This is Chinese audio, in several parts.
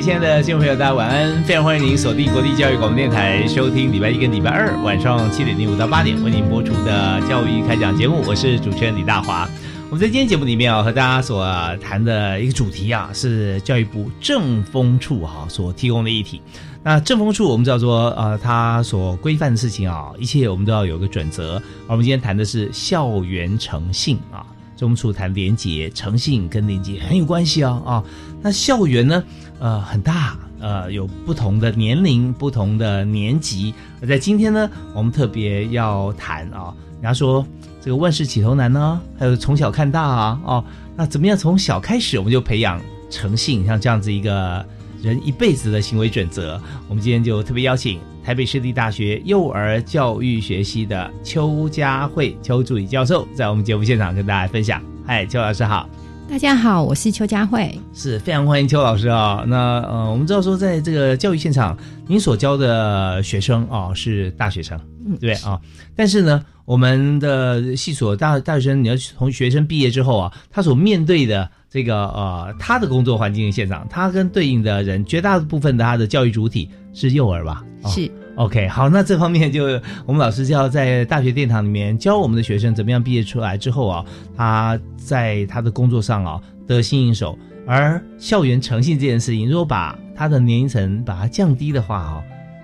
亲爱的听众朋友，大家晚安！非常欢迎您锁定国立教育广播电台，收听礼拜一跟礼拜二晚上七点零五到八点为您播出的教育开讲节目。我是主持人李大华。我们在今天节目里面啊，和大家所谈的一个主题啊，是教育部政风处哈所提供的议题。那政风处我们知道说，呃，它所规范的事情啊，一切我们都要有个准则。而我们今天谈的是校园诚信啊，政风处谈廉洁、诚信跟廉洁很有关系哦啊。那校园呢？呃，很大，呃，有不同的年龄、不同的年级。而在今天呢，我们特别要谈啊，人家说这个万事起头难呢，还有从小看大啊，哦，那怎么样从小开始我们就培养诚信，像这样子一个人一辈子的行为准则？我们今天就特别邀请台北市立大学幼儿教育学系的邱佳慧邱助理教授，在我们节目现场跟大家分享。嗨，邱老师好。大家好，我是邱佳慧，是非常欢迎邱老师啊。那呃，我们知道说，在这个教育现场，您所教的学生啊是大学生，嗯，对啊。但是呢，我们的系所大大学生，你要从学生毕业之后啊，他所面对的这个呃，他的工作环境现场，他跟对应的人，绝大部分的他的教育主体是幼儿吧？是。OK，好，那这方面就我们老师就要在大学殿堂里面教我们的学生怎么样毕业出来之后啊，他在他的工作上啊得心应手。而校园诚信这件事情，如果把他的年龄层把它降低的话啊，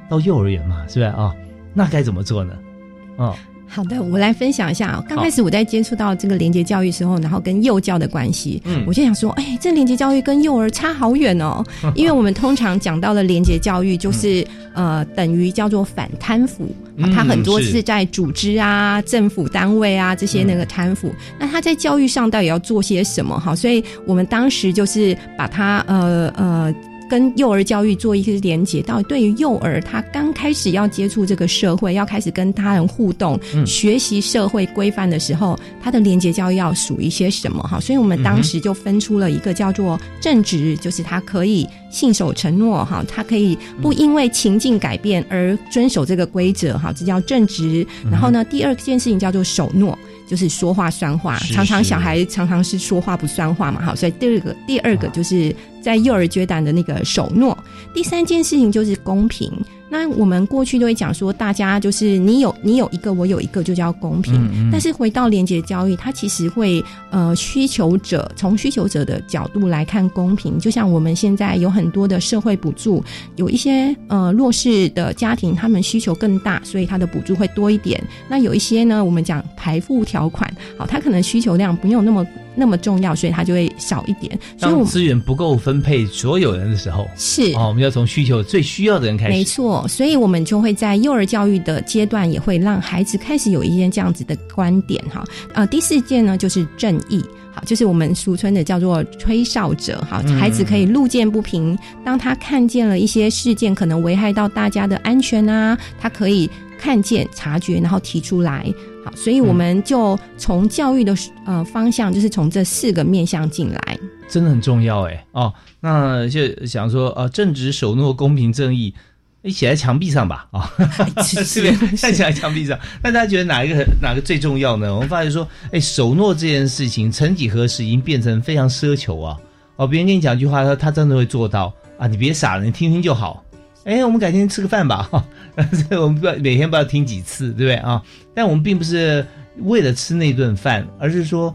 到幼儿园嘛，是不是啊？那该怎么做呢？哦。好的，我来分享一下。刚开始我在接触到这个连接教育时候，然后跟幼教的关系，嗯，我就想说，哎，这连接教育跟幼儿差好远哦。因为我们通常讲到的连接教育，就是呃，等于叫做反贪腐，它很多是在组织啊、政府单位啊这些那个贪腐。那他在教育上到底要做些什么？哈，所以我们当时就是把它呃呃。跟幼儿教育做一些连接，到底对于幼儿他刚开始要接触这个社会，要开始跟他人互动、学习社会规范的时候，他的连接教育要属于一些什么？哈，所以我们当时就分出了一个叫做正直，就是他可以信守承诺，哈，他可以不因为情境改变而遵守这个规则，哈，这叫正直。然后呢，第二件事情叫做守诺。就是说话算话，常常小孩常常是说话不算话嘛，好，所以第二个第二个就是在幼儿阶段的那个守诺，第三件事情就是公平。那我们过去都会讲说，大家就是你有你有一个，我有一个，就叫公平。但是回到廉洁交易，它其实会呃需求者从需求者的角度来看公平。就像我们现在有很多的社会补助，有一些呃弱势的家庭，他们需求更大，所以他的补助会多一点。那有一些呢，我们讲排付条款，好，他可能需求量没有那么。那么重要，所以它就会少一点。当资源不够分配所有人的时候，是哦，我们要从需求最需要的人开始。没错，所以我们就会在幼儿教育的阶段，也会让孩子开始有一些这样子的观点哈。呃，第四件呢就是正义，好，就是我们俗称的叫做吹哨者哈。孩子可以路见不平，当他看见了一些事件可能危害到大家的安全啊，他可以看见、察觉，然后提出来。好所以我们就从教育的呃方向，就是从这四个面向进来，真的很重要哎哦。那就想说呃，正直、守诺、公平、正义，你写在墙壁上吧啊，这边 写在墙壁上。那大家觉得哪一个哪个最重要呢？我们发现说，哎，守诺这件事情，曾几何时已经变成非常奢求啊。哦，别人跟你讲一句话，他他真的会做到啊。你别傻了，你听听就好。哎，我们改天吃个饭吧哈。我们不要每天不要听几次，对不对啊？但我们并不是为了吃那顿饭，而是说，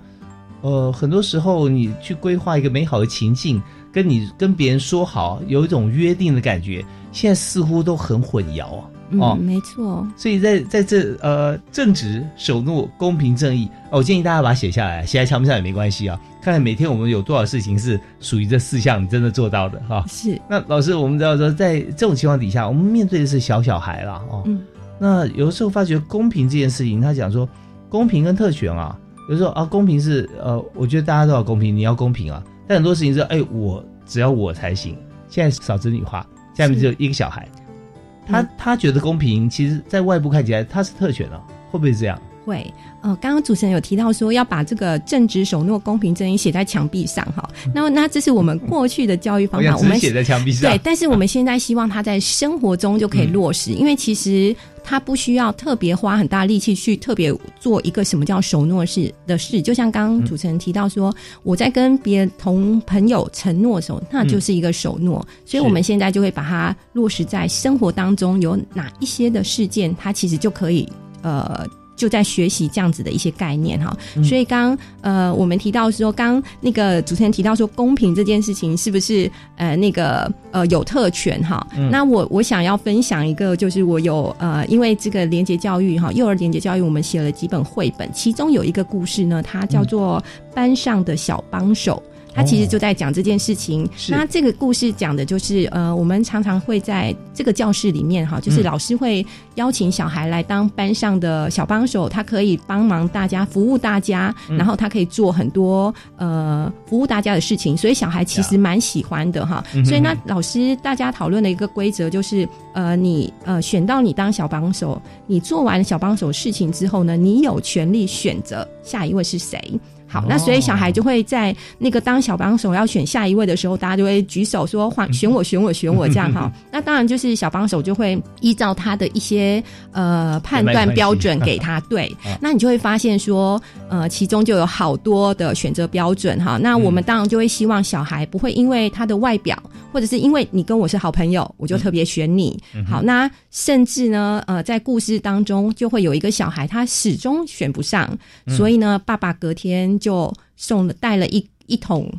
呃，很多时候你去规划一个美好的情境，跟你跟别人说好，有一种约定的感觉，现在似乎都很混淆啊。嗯，没错。所以在在这呃正直、守诺、公平、正义，我建议大家把它写下来，写在墙壁上也没关系啊。看看每天我们有多少事情是属于这四项你真的做到的哈。是。那老师，我们知道说，在这种情况底下，我们面对的是小小孩了哦。嗯。那有的时候发觉公平这件事情，他讲说公平跟特权啊，有时候啊公平是呃，我觉得大家都要公平，你要公平啊。但很多事情是哎，我只要我才行。现在少子女化，下面只有一个小孩。他他觉得公平，其实，在外部看起来他是特权哦，会不会这样？会。呃，刚刚主持人有提到说要把这个正直、守诺、公平、正义写在墙壁上哈。那那这是我们过去的教育方法，我们写在墙壁上。对，但是我们现在希望他在生活中就可以落实，因为其实他不需要特别花很大力气去特别做一个什么叫守诺事的事。就像刚刚主持人提到说，我在跟别人同朋友承诺的时候，那就是一个守诺。所以我们现在就会把它落实在生活当中，有哪一些的事件，它其实就可以呃。就在学习这样子的一些概念哈，所以刚呃我们提到说，刚那个主持人提到说，公平这件事情是不是呃那个呃有特权哈？那我我想要分享一个，就是我有呃因为这个廉洁教育哈，幼儿廉洁教育，我们写了几本绘本，其中有一个故事呢，它叫做班上的小帮手。他其实就在讲这件事情。那这个故事讲的就是，呃，我们常常会在这个教室里面，哈，就是老师会邀请小孩来当班上的小帮手，他可以帮忙大家，服务大家，然后他可以做很多呃服务大家的事情，所以小孩其实蛮喜欢的，哈。所以那老师大家讨论的一个规则就是，呃，你呃选到你当小帮手，你做完小帮手事情之后呢，你有权利选择下一位是谁。好，那所以小孩就会在那个当小帮手要选下一位的时候，大家就会举手说换选我选我选我这样哈。那当然就是小帮手就会依照他的一些呃判断标准给他 对。那你就会发现说呃其中就有好多的选择标准哈。那我们当然就会希望小孩不会因为他的外表或者是因为你跟我是好朋友，我就特别选你。好，那甚至呢呃在故事当中就会有一个小孩他始终选不上，所以呢爸爸隔天。就送了带了一一桶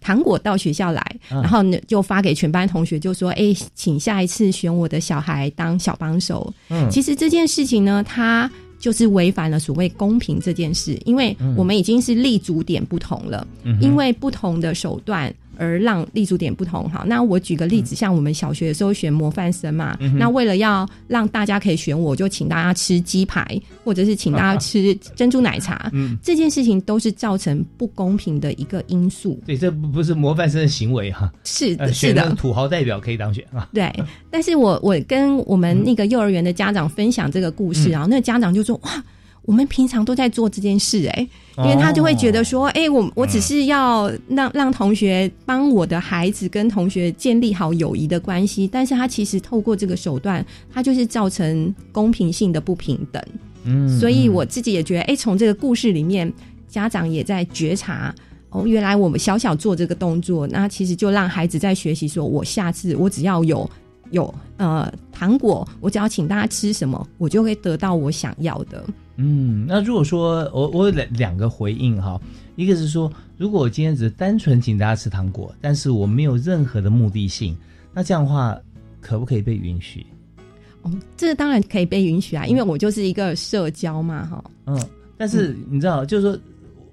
糖果到学校来，然后呢就发给全班同学，就说：“哎，请下一次选我的小孩当小帮手。”嗯，其实这件事情呢，它就是违反了所谓公平这件事，因为我们已经是立足点不同了，因为不同的手段。而让立足点不同好，那我举个例子，像我们小学的时候选模范生嘛，那为了要让大家可以选我，就请大家吃鸡排，或者是请大家吃珍珠奶茶，嗯，这件事情都是造成不公平的一个因素。对，这不不是模范生的行为哈，是是的，土豪代表可以当选啊。对，但是我我跟我们那个幼儿园的家长分享这个故事啊，那个家长就说哇。我们平常都在做这件事，哎，因为他就会觉得说，哎，我我只是要让让同学帮我的孩子跟同学建立好友谊的关系，但是他其实透过这个手段，他就是造成公平性的不平等。嗯，所以我自己也觉得，哎，从这个故事里面，家长也在觉察，哦，原来我们小小做这个动作，那其实就让孩子在学习，说我下次我只要有。有呃糖果，我只要请大家吃什么，我就会得到我想要的。嗯，那如果说我我有两两个回应哈，一个是说，如果我今天只是单纯请大家吃糖果，但是我没有任何的目的性，那这样的话可不可以被允许？哦，这个当然可以被允许啊，因为我就是一个社交嘛，哈。嗯，但是你知道，就是说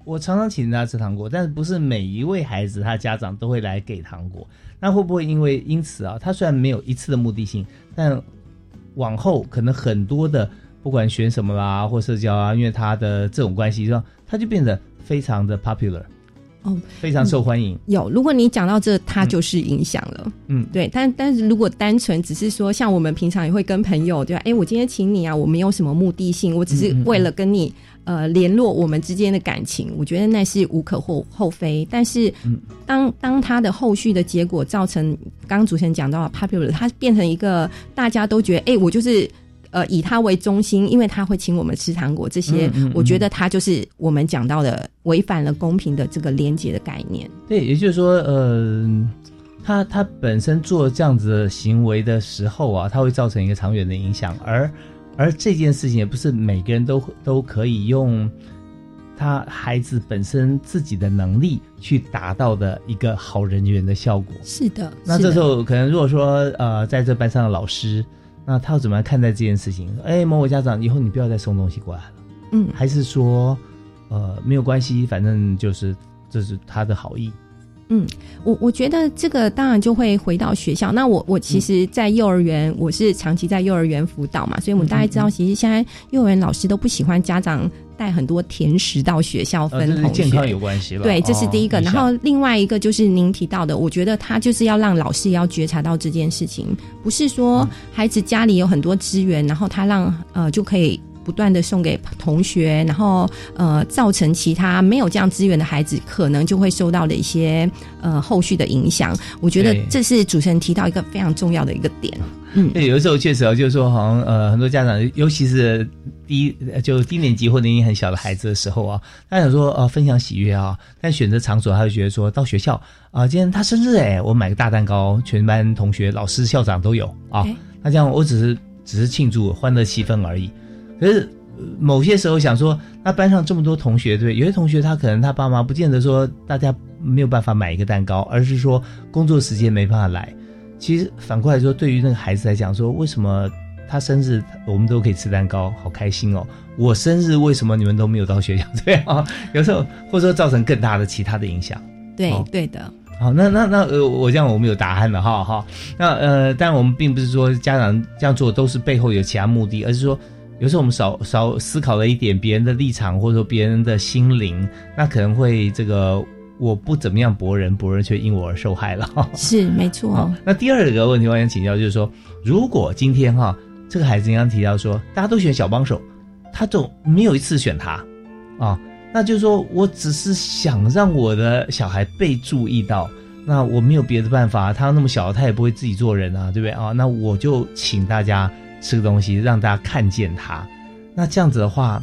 我常常请大家吃糖果，但是不是每一位孩子他家长都会来给糖果。那会不会因为因此啊？他虽然没有一次的目的性，但往后可能很多的，不管选什么啦或社交啊，因为他的这种关系，是吧？他就变得非常的 popular，哦，非常受欢迎。有，如果你讲到这，他就是影响了。嗯，对。但但是如果单纯只是说，像我们平常也会跟朋友，对吧？哎，我今天请你啊，我没有什么目的性，我只是为了跟你。呃，联络我们之间的感情，我觉得那是无可厚厚非。但是，当当他的后续的结果造成，刚刚主持人讲到 popular，他变成一个大家都觉得，哎，我就是呃以他为中心，因为他会请我们吃糖果，这些，我觉得他就是我们讲到的违反了公平的这个廉洁的概念。对，也就是说，呃，他他本身做这样子的行为的时候啊，他会造成一个长远的影响，而。而这件事情也不是每个人都都可以用他孩子本身自己的能力去达到的一个好人缘的效果。是的，那这时候可能如果说呃，在这班上的老师那他要怎么样看待这件事情？哎，某某家长，以后你不要再送东西过来了。嗯，还是说，呃，没有关系，反正就是这是他的好意。嗯，我我觉得这个当然就会回到学校。那我我其实，在幼儿园，我是长期在幼儿园辅导嘛，所以我们大概知道，其实现在幼儿园老师都不喜欢家长带很多甜食到学校分同学，健康有关系了。对，这是第一个。然后另外一个就是您提到的，我觉得他就是要让老师要觉察到这件事情，不是说孩子家里有很多资源，然后他让呃就可以。不断的送给同学，然后呃，造成其他没有这样资源的孩子可能就会受到的一些呃后续的影响。我觉得这是主持人提到一个非常重要的一个点。嗯，对，有的时候确实啊就是说，好像呃，很多家长，尤其是低就低年级或年龄很小的孩子的时候啊，他想说呃分享喜悦啊，但选择场所，他就觉得说到学校啊，今天他生日哎，我买个大蛋糕，全班同学、老师、校长都有啊，那这样我只是只是庆祝欢乐气氛而已。可是某些时候想说，那班上这么多同学，对，有些同学他可能他爸妈不见得说大家没有办法买一个蛋糕，而是说工作时间没办法来。其实反过来说，对于那个孩子来讲，说为什么他生日我们都可以吃蛋糕，好开心哦。我生日为什么你们都没有到学校？这样 有时候或者说造成更大的其他的影响。对，对的。好，那那那呃，我这样我们有答案了哈哈。那呃，但我们并不是说家长这样做都是背后有其他目的，而是说。有时候我们少少思考了一点别人的立场，或者说别人的心灵，那可能会这个我不怎么样博人，博人却因我而受害了。是没错。那第二个问题我想请教，就是说，如果今天哈这个孩子刚刚提到说，大家都选小帮手，他总没有一次选他啊，那就是说我只是想让我的小孩被注意到，那我没有别的办法，他那么小，他也不会自己做人啊，对不对啊？那我就请大家。吃个东西让大家看见他，那这样子的话，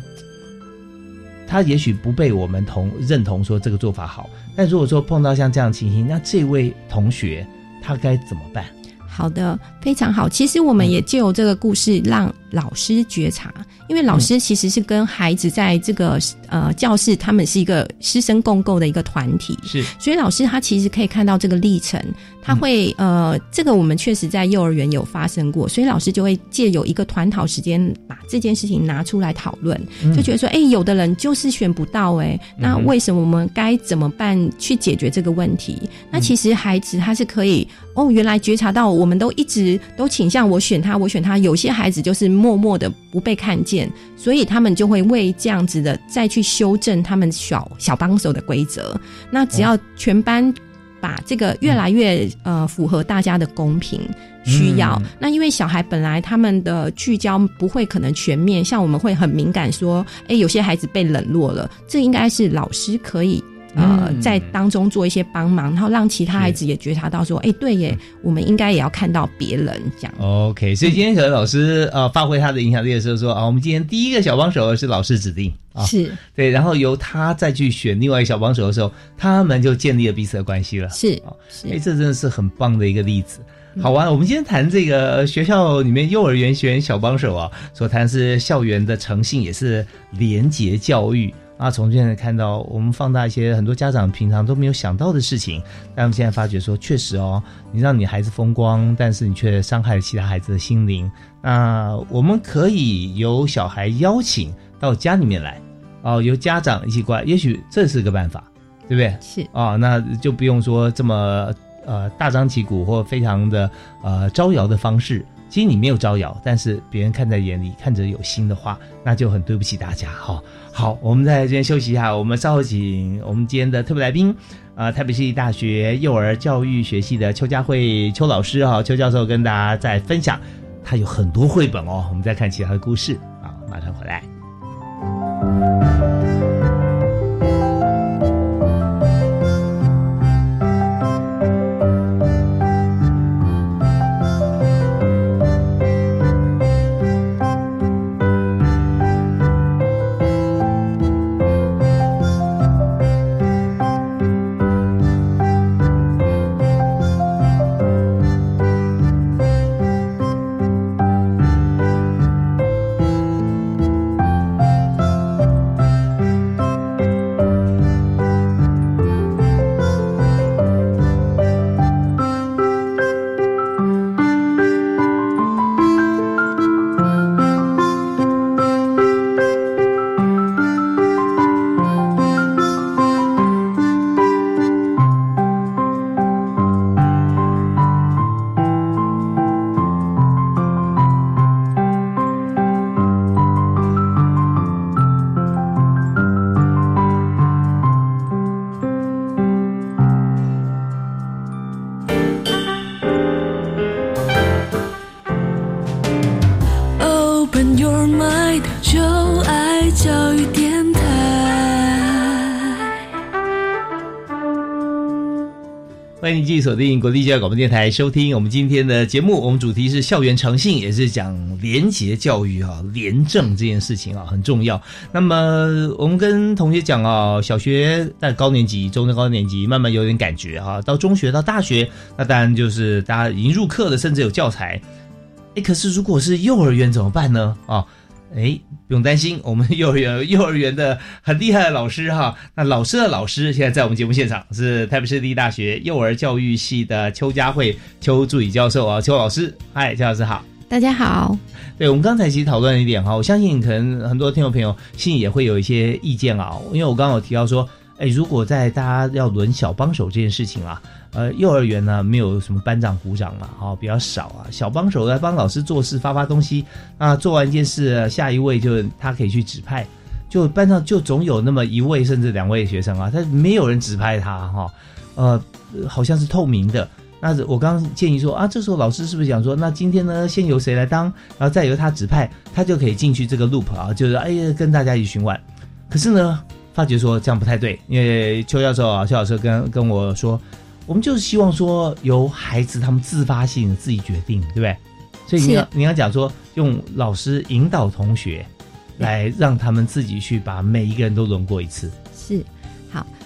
他也许不被我们同认同说这个做法好。但如果说碰到像这样情形，那这位同学他该怎么办？好的，非常好。其实我们也就有这个故事让老师觉察。因为老师其实是跟孩子在这个呃教室，他们是一个师生共构的一个团体，是，所以老师他其实可以看到这个历程，他会呃，这个我们确实在幼儿园有发生过，所以老师就会借有一个团讨时间，把这件事情拿出来讨论，就觉得说，哎，有的人就是选不到，哎，那为什么我们该怎么办去解决这个问题？那其实孩子他是可以，哦，原来觉察到，我们都一直都倾向我选他，我选他，有些孩子就是默默的不被看见。所以他们就会为这样子的再去修正他们小小帮手的规则。那只要全班把这个越来越呃符合大家的公平需要，那因为小孩本来他们的聚焦不会可能全面，像我们会很敏感说，哎，有些孩子被冷落了，这应该是老师可以。呃，在当中做一些帮忙，然后让其他孩子也觉察到说，哎，对耶，我们应该也要看到别人这样。OK，所以今天可能老师呃发挥他的影响力的时候说啊，我们今天第一个小帮手是老师指定啊，是对，然后由他再去选另外一个小帮手的时候，他们就建立了彼此的关系了。是啊，哎，这真的是很棒的一个例子。好啊，我们今天谈这个学校里面幼儿园选小帮手啊，所谈是校园的诚信，也是廉洁教育。啊，从现在看到，我们放大一些很多家长平常都没有想到的事情，但我们现在发觉说，确实哦，你让你孩子风光，但是你却伤害了其他孩子的心灵。那我们可以由小孩邀请到家里面来，哦，由家长一起过来，也许这是个办法，对不对？是啊，那就不用说这么呃大张旗鼓或非常的呃招摇的方式。其实你没有招摇，但是别人看在眼里，看着有心的话，那就很对不起大家哈。好，我们在这边休息一下，我们稍后请我们今天的特别来宾，啊，台北市立大学幼儿教育学系的邱佳慧邱老师哈，邱教授跟大家再分享，他有很多绘本哦，我们再看其他的故事啊，马上回来。欢迎继续锁定国立教育广播电台收听我们今天的节目。我们主题是校园诚信，也是讲廉洁教育啊，廉政这件事情啊很重要。那么我们跟同学讲啊，小学在高年级、中、高年级慢慢有点感觉哈，到中学到大学，那当然就是大家已经入课了，甚至有教材。哎，可是如果是幼儿园怎么办呢？啊？哎，不用担心，我们幼儿园幼儿园的很厉害的老师哈。那老师的老师现在在我们节目现场是台北市立大学幼儿教育系的邱佳慧邱助理教授啊，邱老师，嗨，邱老师好，大家好。对我们刚才其实讨论一点哈，我相信可能很多听众朋友心里也会有一些意见啊，因为我刚刚有提到说，哎，如果在大家要轮小帮手这件事情啊。呃，幼儿园呢没有什么班长鼓掌嘛，哦，比较少啊。小帮手来帮老师做事，发发东西啊。做完一件事，下一位就他可以去指派，就班上就总有那么一位甚至两位学生啊，他没有人指派他哈。呃，好像是透明的。那我刚刚建议说啊，这时候老师是不是想说，那今天呢先由谁来当，然后再由他指派，他就可以进去这个 loop 啊，就是哎呀跟大家一起巡玩。可是呢，发觉说这样不太对，因为邱教授啊，邱老师跟跟我说。我们就是希望说，由孩子他们自发性自己决定，对不对？所以你要你要讲说，用老师引导同学，来让他们自己去把每一个人都轮过一次。是，好，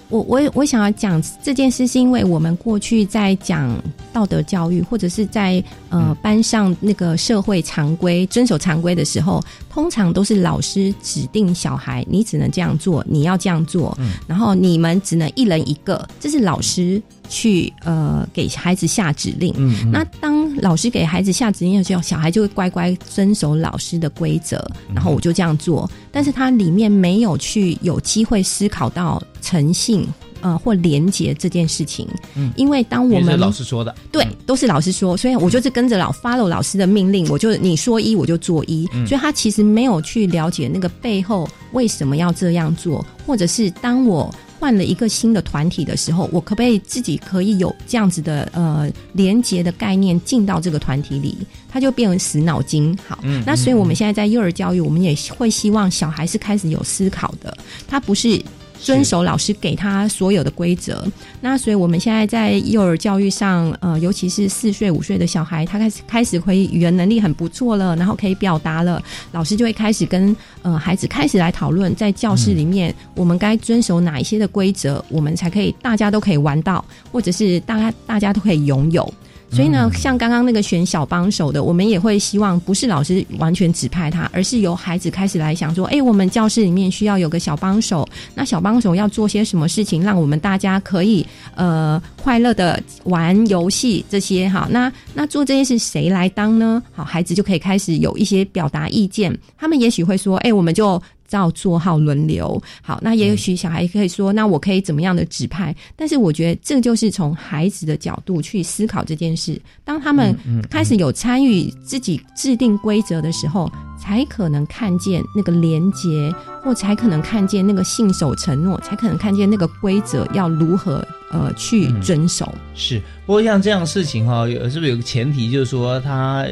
我我我想要讲这件事，是因为我们过去在讲道德教育，或者是在呃班上那个社会常规遵守常规的时候，通常都是老师指定小孩，你只能这样做，你要这样做，然后你们只能一人一个，这是老师。去呃给孩子下指令，那当老师给孩子下指令的时候，小孩就会乖乖遵守老师的规则，然后我就这样做。但是它里面没有去有机会思考到诚信呃或廉洁这件事情，因为当我们老师说的。对都是老师说，所以我就是跟着老 follow 老师的命令，我就你说一我就做一，所以他其实没有去了解那个背后为什么要这样做，或者是当我。换了一个新的团体的时候，我可不可以自己可以有这样子的呃连接的概念进到这个团体里？它就变成死脑筋。好，那所以我们现在在幼儿教育，我们也会希望小孩是开始有思考的，他不是。遵守老师给他所有的规则，那所以我们现在在幼儿教育上，呃，尤其是四岁五岁的小孩，他开始开始可以语言能力很不错了，然后可以表达了，老师就会开始跟呃孩子开始来讨论，在教室里面我们该遵守哪一些的规则，我们才可以大家都可以玩到，或者是大家大家都可以拥有。所以呢，像刚刚那个选小帮手的，我们也会希望不是老师完全指派他，而是由孩子开始来想说：，哎，我们教室里面需要有个小帮手，那小帮手要做些什么事情，让我们大家可以呃快乐的玩游戏这些哈。那那做这些事谁来当呢？好，孩子就可以开始有一些表达意见，他们也许会说：，哎，我们就。照做好轮流好，那也许小孩可以说，那我可以怎么样的指派？但是我觉得这就是从孩子的角度去思考这件事。当他们开始有参与自己制定规则的时候，才可能看见那个连接，或才可能看见那个信守承诺，才可能看见那个规则要如何呃去遵守。是，不过像这样的事情哈，有是不是有个前提，就是说他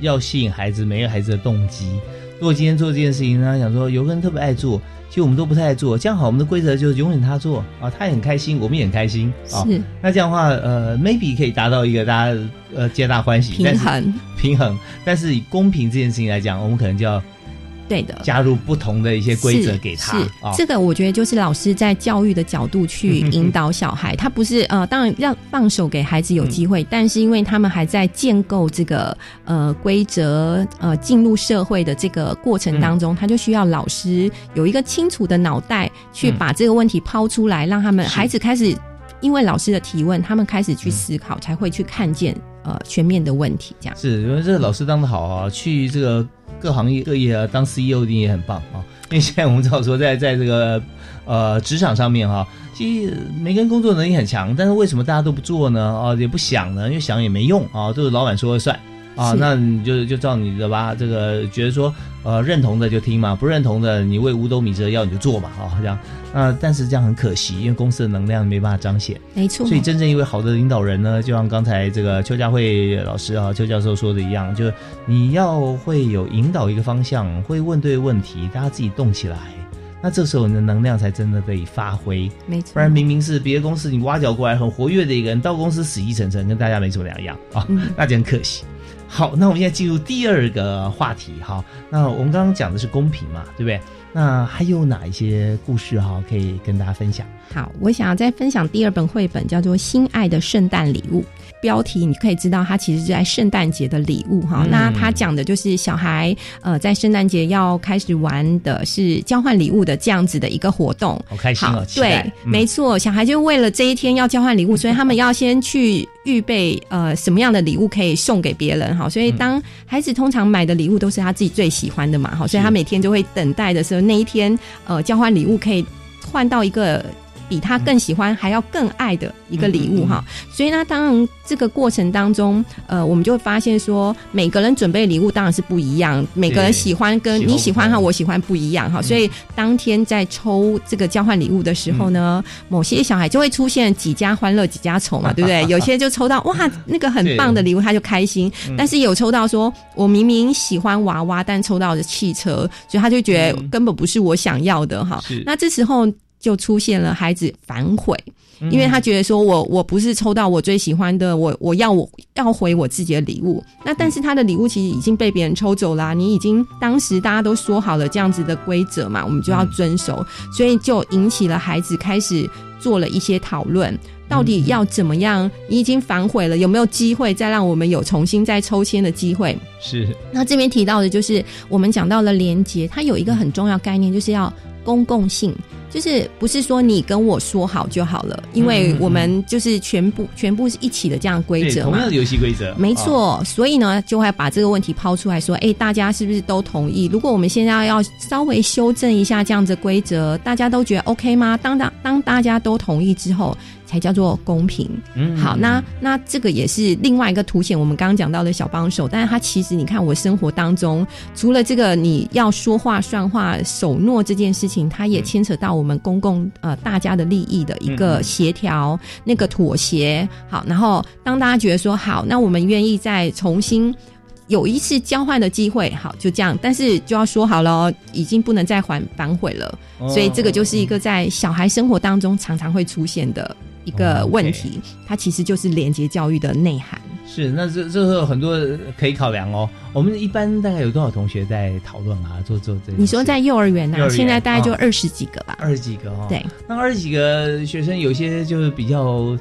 要吸引孩子，没有孩子的动机。如果今天做这件事情，他想说有个人特别爱做，其实我们都不太爱做。这样好，我们的规则就是永远他做啊，他也很开心，我们也很开心啊。是，那这样的话，呃，maybe 可以达到一个大家呃皆大欢喜平衡平衡。但是以公平这件事情来讲，我们可能就要。对的，加入不同的一些规则给他。是这个，我觉得就是老师在教育的角度去 引导小孩，他不是呃，当然让放手给孩子有机会，但是因为他们还在建构这个呃规则呃进入社会的这个过程当中，他就需要老师有一个清楚的脑袋去把这个问题抛出来，让他们孩子开始因为老师的提问，他们开始去思考，才会去看见呃全面的问题。这样是因为这个老师当的好啊，去这个。各行业各业啊，当 CEO 一定也很棒啊！因为现在我们知道说，在在这个呃职场上面哈，其实每个人工作能力很强，但是为什么大家都不做呢？啊，也不想呢？因为想也没用啊，都是老板说了算。啊，那你就就照你的吧。这个觉得说，呃，认同的就听嘛，不认同的，你为五斗米折腰你就做嘛，啊，这样。那，但是这样很可惜，因为公司的能量没办法彰显。没错。所以真正一位好的领导人呢，就像刚才这个邱家慧老师啊，邱教授说的一样，就是你要会有引导一个方向，会问对问题，大家自己动起来。那这时候你的能量才真的可以发挥。没错，不然明明是别的公司你挖角过来很活跃的一个人，到公司死气沉沉，跟大家没什么两样啊，那就很可惜。好，那我们现在进入第二个话题哈。那我们刚刚讲的是公平嘛，对不对？那还有哪一些故事哈可以跟大家分享？好，我想要再分享第二本绘本，叫做《心爱的圣诞礼物》。标题你可以知道，它其实是在圣诞节的礼物哈。那它讲的就是小孩呃，在圣诞节要开始玩的是交换礼物的这样子的一个活动。好开心哦！对，没错，小孩就为了这一天要交换礼物，所以他们要先去预备呃什么样的礼物可以送给别人哈。所以当孩子通常买的礼物都是他自己最喜欢的嘛哈，所以他每天就会等待的时候那一天呃交换礼物可以换到一个。比他更喜欢还要更爱的一个礼物哈，所以呢，当然这个过程当中，呃，我们就会发现说，每个人准备礼物当然是不一样，每个人喜欢跟你喜欢哈我喜欢不一样哈，所以当天在抽这个交换礼物的时候呢，某些小孩就会出现几家欢乐几家愁嘛，对不对？有些就抽到哇那个很棒的礼物，他就开心，但是有抽到说我明明喜欢娃娃，但抽到的汽车，所以他就觉得根本不是我想要的哈。那这时候。就出现了孩子反悔，因为他觉得说我我不是抽到我最喜欢的，我我要我要回我自己的礼物。那但是他的礼物其实已经被别人抽走了，你已经当时大家都说好了这样子的规则嘛，我们就要遵守，所以就引起了孩子开始做了一些讨论，到底要怎么样？你已经反悔了，有没有机会再让我们有重新再抽签的机会？是。那这边提到的就是我们讲到了连接，它有一个很重要概念，就是要公共性。就是不是说你跟我说好就好了，因为我们就是全部全部是一起的这样规则嘛，同样的游戏规则，没错。所以呢，就会把这个问题抛出来说，哎，大家是不是都同意？如果我们现在要稍微修正一下这样子规则，大家都觉得 OK 吗？当当当大家都同意之后。才叫做公平。嗯，好，那那这个也是另外一个凸显我们刚刚讲到的小帮手。但是它其实你看，我生活当中除了这个你要说话算话、守诺这件事情，它也牵扯到我们公共呃大家的利益的一个协调、那个妥协。好，然后当大家觉得说好，那我们愿意再重新有一次交换的机会，好，就这样。但是就要说好了，已经不能再反反悔了。所以这个就是一个在小孩生活当中常常会出现的。一个问题，它其实就是连接教育的内涵。是，那这这是很多可以考量哦。我们一般大概有多少同学在讨论啊？做做这？你说在幼儿园啊？现在大概就二十几个吧。二十几个哦。对，那二十几个学生，有些就是比较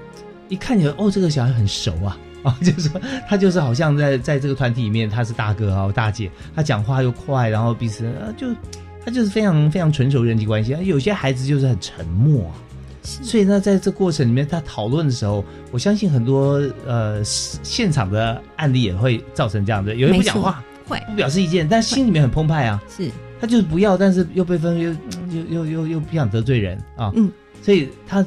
一看起来，哦，这个小孩很熟啊，啊，就是说他就是好像在在这个团体里面，他是大哥啊，大姐，他讲话又快，然后彼此呃就他就是非常非常纯熟人际关系。有些孩子就是很沉默。所以呢，在这过程里面，他讨论的时候，我相信很多呃现场的案例也会造成这样的，有人不讲话，会不表示意见，但心里面很澎湃啊。是，他就是不要，但是又被分，又又又又又不想得罪人啊。嗯，所以他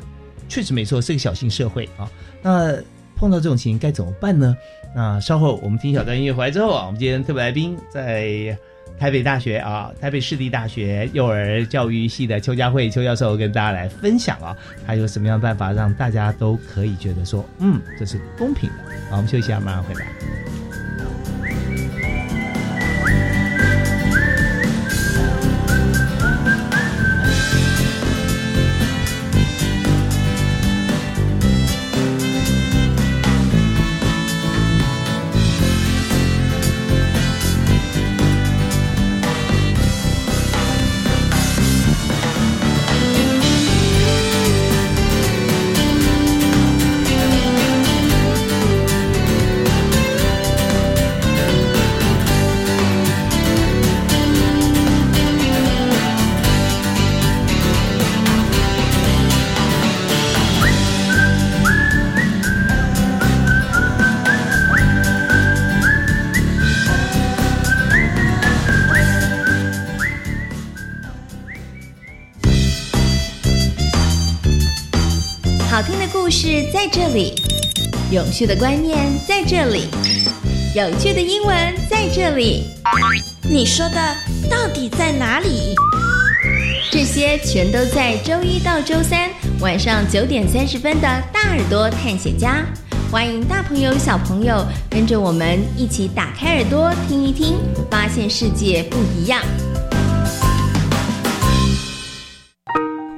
确实没错，是个小型社会啊。那碰到这种情形该怎么办呢？那稍后我们听小段音乐回来之后啊，我们今天特别来宾在。台北大学啊，台北市立大学幼儿教育系的邱家慧邱教授跟大家来分享啊，他有什么样的办法让大家都可以觉得说，嗯，这是公平的。好，我们休息一下，马上回来。趣的观念在这里，有趣的英文在这里。你说的到底在哪里？这些全都在周一到周三晚上九点三十分的《大耳朵探险家》，欢迎大朋友小朋友跟着我们一起打开耳朵听一听，发现世界不一样。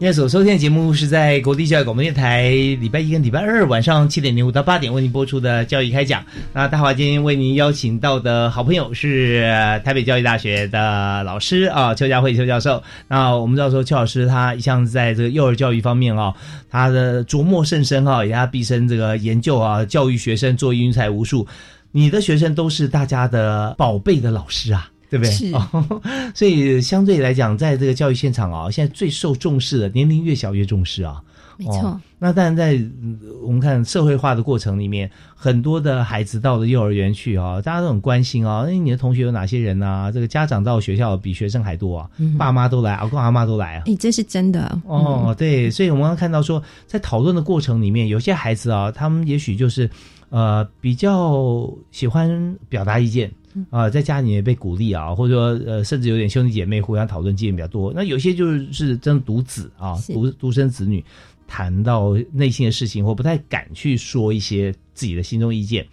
现在所收听的节目是在国立教育广播电台礼拜一跟礼拜二晚上七点零五到八点为您播出的教育开讲。那大华今天为您邀请到的好朋友是台北教育大学的老师啊，邱家慧邱教授。那我们知道说邱老师他一向在这个幼儿教育方面啊，他的琢磨甚深啊，也他毕生这个研究啊，教育学生做英才无数。你的学生都是大家的宝贝的老师啊。对不对？是，所以相对来讲，在这个教育现场啊，现在最受重视的，年龄越小越重视啊。没错。那当然，在我们看社会化的过程里面，很多的孩子到了幼儿园去啊，大家都很关心啊。哎，你的同学有哪些人啊？这个家长到学校比学生还多啊，爸妈都来，阿公阿妈都来啊。哎，这是真的哦。对，所以我们刚看到说，在讨论的过程里面，有些孩子啊，他们也许就是呃比较喜欢表达意见。啊，在家里面被鼓励啊，或者说呃，甚至有点兄弟姐妹互相讨论，经验比较多。那有些就是是真独子啊，独独生子女，谈到内心的事情，或不太敢去说一些自己的心中意见。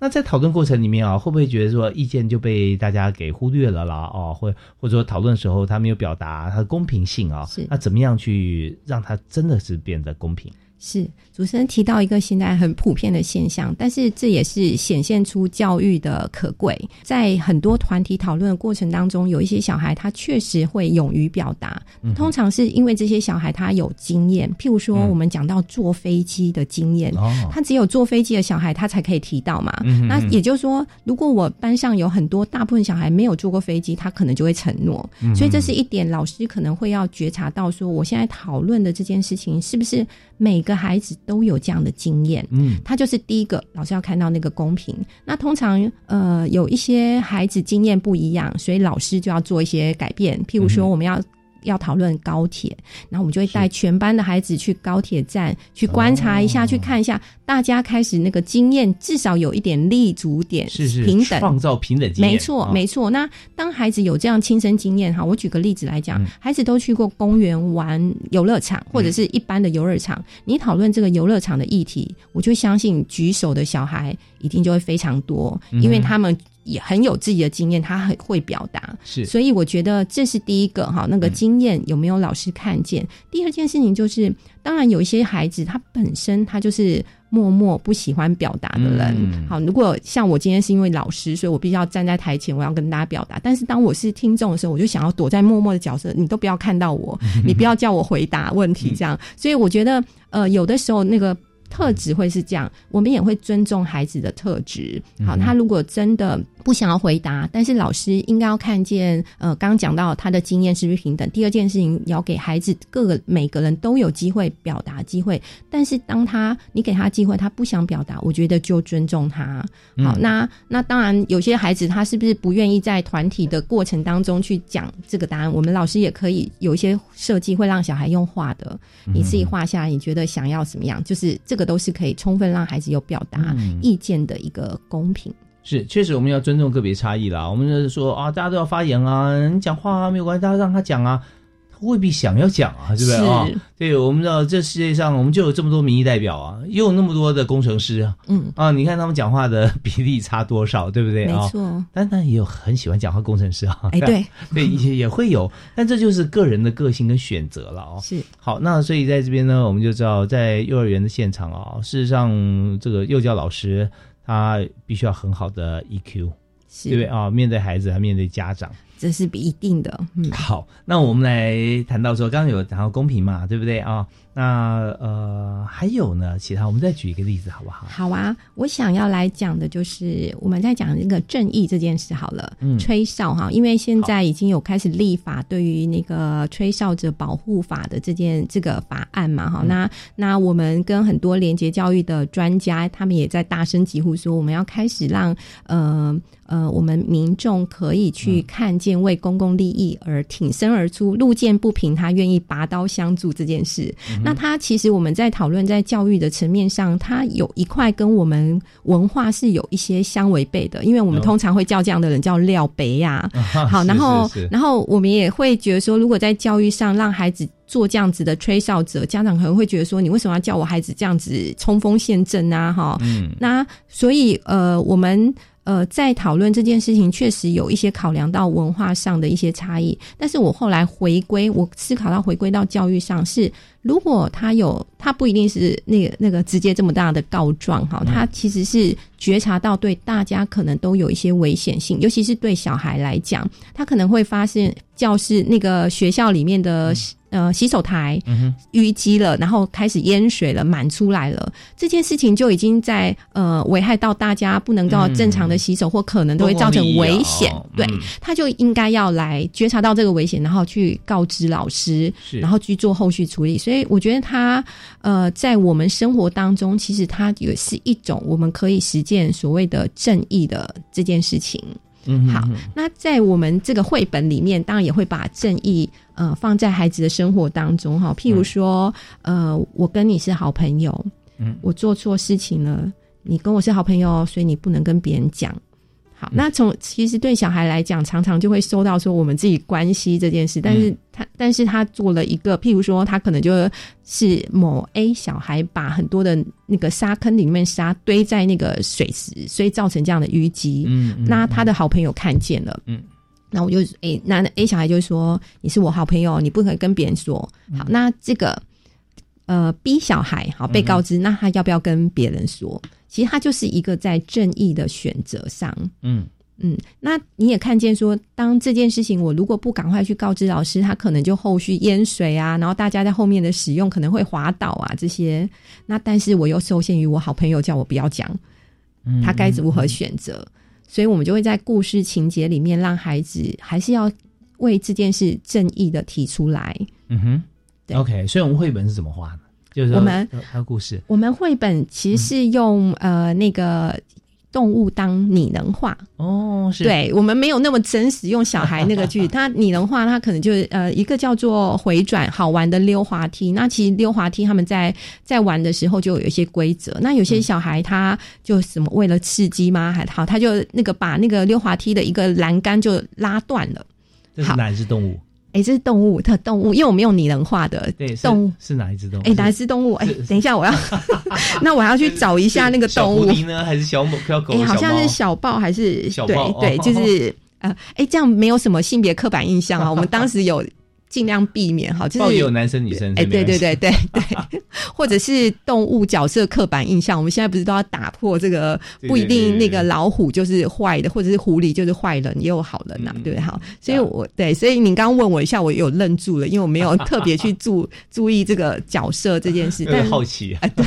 那在讨论过程里面啊，会不会觉得说意见就被大家给忽略了啦？哦，或或者说讨论的时候他没有表达他的公平性啊？是那怎么样去让他真的是变得公平？是主持人提到一个现在很普遍的现象，但是这也是显现出教育的可贵。在很多团体讨论的过程当中，有一些小孩他确实会勇于表达，通常是因为这些小孩他有经验。譬如说，我们讲到坐飞机的经验，他只有坐飞机的小孩他才可以提到嘛。那也就是说，如果我班上有很多大部分小孩没有坐过飞机，他可能就会承诺。所以这是一点，老师可能会要觉察到，说我现在讨论的这件事情是不是每。个孩子都有这样的经验，嗯，他就是第一个老师要看到那个公平。那通常呃有一些孩子经验不一样，所以老师就要做一些改变。譬如说我们要要讨论高铁，然后我们就会带全班的孩子去高铁站去观察一下，去看一下大家开始那个经验至少有一点立足点，是是平等。创造平等经验，没错没错。那当孩子有这样亲身经验哈，我举个例子来讲，孩子都去过公园玩游乐场或者是一般的游乐场，你讨论这个游乐场的议题，我就相信举手的小孩一定就会非常多，因为他们。也很有自己的经验，他很会表达，是，所以我觉得这是第一个哈，那个经验有没有老师看见？第二件事情就是，当然有一些孩子他本身他就是默默不喜欢表达的人，好，如果像我今天是因为老师，所以我必须要站在台前，我要跟大家表达。但是当我是听众的时候，我就想要躲在默默的角色，你都不要看到我，你不要叫我回答问题，这样。所以我觉得，呃，有的时候那个。特质会是这样，我们也会尊重孩子的特质。好，他如果真的不想要回答，但是老师应该要看见，呃，刚刚讲到他的经验是不是平等。第二件事情，要给孩子各个每个人都有机会表达机会。但是当他你给他机会，他不想表达，我觉得就尊重他。好，那那当然有些孩子他是不是不愿意在团体的过程当中去讲这个答案？我们老师也可以有一些设计，会让小孩用画的，你自己画下来，你觉得想要什么样？就是这个都是可以充分让孩子有表达意见的一个公平。是，确实我们要尊重个别差异啦。我们就是说啊，大家都要发言啊，你讲话啊没有关系，大家让他讲啊。未必想要讲啊，是不是啊？对，我们知道这世界上我们就有这么多民意代表啊，又有那么多的工程师啊，嗯啊，你看他们讲话的比例差多少，对不对啊？没错，但但也有很喜欢讲话工程师啊，哎，对 对，也也会有，但这就是个人的个性跟选择了哦。是好，那所以在这边呢，我们就知道在幼儿园的现场啊，事实上这个幼教老师他必须要很好的 EQ，对不对啊？面对孩子，还面对家长。这是一定的。嗯，好，那我们来谈到说，刚刚有谈到公平嘛，对不对啊？那呃，还有呢，其他我们再举一个例子好不好？好啊，我想要来讲的就是我们在讲那个正义这件事好了。嗯，吹哨哈，因为现在已经有开始立法，对于那个吹哨者保护法的这件这个法案嘛，哈，那那我们跟很多廉洁教育的专家，他们也在大声疾呼说，我们要开始让呃呃我们民众可以去看见为公共利益而挺身而出，路见不平他愿意拔刀相助这件事。那它其实我们在讨论在教育的层面上，它有一块跟我们文化是有一些相违背的，因为我们通常会叫这样的人叫廖北呀。好，然后然后我们也会觉得说，如果在教育上让孩子做这样子的吹哨者，家长可能会觉得说，你为什么要叫我孩子这样子冲锋陷阵啊？哈，嗯，那所以呃，我们。呃，在讨论这件事情，确实有一些考量到文化上的一些差异。但是我后来回归，我思考到回归到教育上，是如果他有，他不一定是那个那个直接这么大的告状哈，他其实是觉察到对大家可能都有一些危险性，尤其是对小孩来讲，他可能会发现教室那个学校里面的。呃，洗手台淤积了，然后开始淹水了，满出来了。这件事情就已经在呃危害到大家不能够正常的洗手，或可能都会造成危险。对，他就应该要来觉察到这个危险，然后去告知老师，然后去做后续处理。所以我觉得他呃，在我们生活当中，其实他也是一种我们可以实践所谓的正义的这件事情。嗯，好。那在我们这个绘本里面，当然也会把正义呃放在孩子的生活当中哈。譬如说，呃，我跟你是好朋友，嗯，我做错事情了，你跟我是好朋友，所以你不能跟别人讲。好，那从其实对小孩来讲，常常就会收到说我们自己关系这件事，但是他但是他做了一个，譬如说他可能就是某 A 小孩把很多的那个沙坑里面沙堆在那个水池，所以造成这样的淤积。嗯，那他的好朋友看见了，嗯，那我就诶，那 A 小孩就说你是我好朋友，你不可以跟别人说。好，那这个呃逼小孩好被告知，那他要不要跟别人说？其实他就是一个在正义的选择上，嗯嗯，那你也看见说，当这件事情我如果不赶快去告知老师，他可能就后续淹水啊，然后大家在后面的使用可能会滑倒啊这些，那但是我又受限于我好朋友叫我不要讲，他该如何选择？所以我们就会在故事情节里面让孩子还是要为这件事正义的提出来。嗯哼，OK，所以我们绘本是怎么画的？就是我们还有故事，我们绘本其实是用呃那个动物当拟人化哦，是对我们没有那么真实，用小孩那个剧，他拟人化，他可能就是呃一个叫做回转好玩的溜滑梯。那其实溜滑梯他们在在玩的时候就有一些规则，那有些小孩他就什么为了刺激吗？还好他就那个把那个溜滑梯的一个栏杆就拉断了。这是哪一只动物？哎，这是动物，它动物，因为我们用拟人化的动物是哪一只动物？哎，哪一只动物？哎，等一下，我要，那我要去找一下那个动物呢？还是小狗？哎，好像是小豹还是小豹？对对，就是 呃，哎，这样没有什么性别刻板印象啊。我们当时有尽量避免哈，就是有男生女生，哎，对对对对对，或者是动物角色刻板印象，我们现在不是都要打破这个不一定那个老虎就是坏的，或者是狐狸就是坏人，也有好人呐，对不对？好，所以我对，所以你刚刚问我一下，我有愣住了，因为我没有特别去注 注意这个角色这件事，但好奇。哎，对，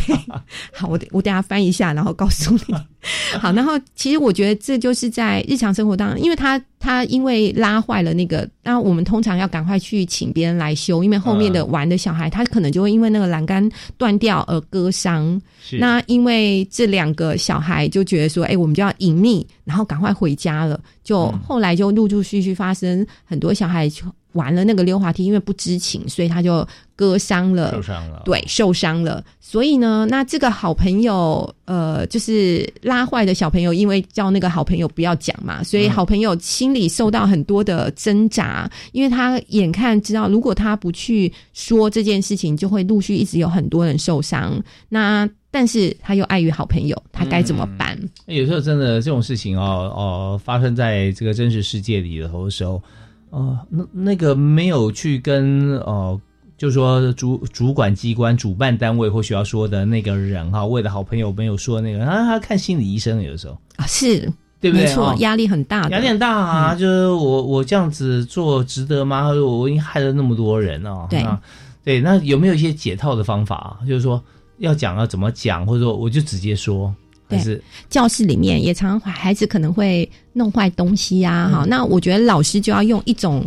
好，我我等下翻一下，然后告诉你。好，然后其实我觉得这就是在日常生活当中，因为他他因为拉坏了那个，那我们通常要赶快去请别人来修，因为后面的玩的小孩他可能就会因为那个栏杆断掉而割伤。那因为这两个小孩就觉得说，哎，我们就要隐匿，然后赶快回家了。就后来就陆陆续续发生很多小孩玩了那个溜滑梯，因为不知情，所以他就割伤了，受伤了，对，受伤了。所以呢，那这个好朋友，呃，就是拉坏的小朋友，因为叫那个好朋友不要讲嘛，所以好朋友心里受到很多的挣扎，因为他眼看知道，如果他不去说这件事情，就会陆续一直有很多人受伤。那但是他又碍于好朋友，他该怎么办？有时候真的这种事情哦哦，发生在这个真实世界里头的时候，哦，那那个没有去跟哦。就是说，主主管机关、主办单位或学校说的那个人哈，为了好朋友没有说那个啊，他看心理医生有的时候啊，是对不对？没错，压力很大，压力很大啊！就是我我这样子做值得吗？我已经害了那么多人哦。对对，那有没有一些解套的方法？就是说要讲要怎么讲，或者说我就直接说，还是教室里面也常常孩子可能会弄坏东西呀？哈，那我觉得老师就要用一种。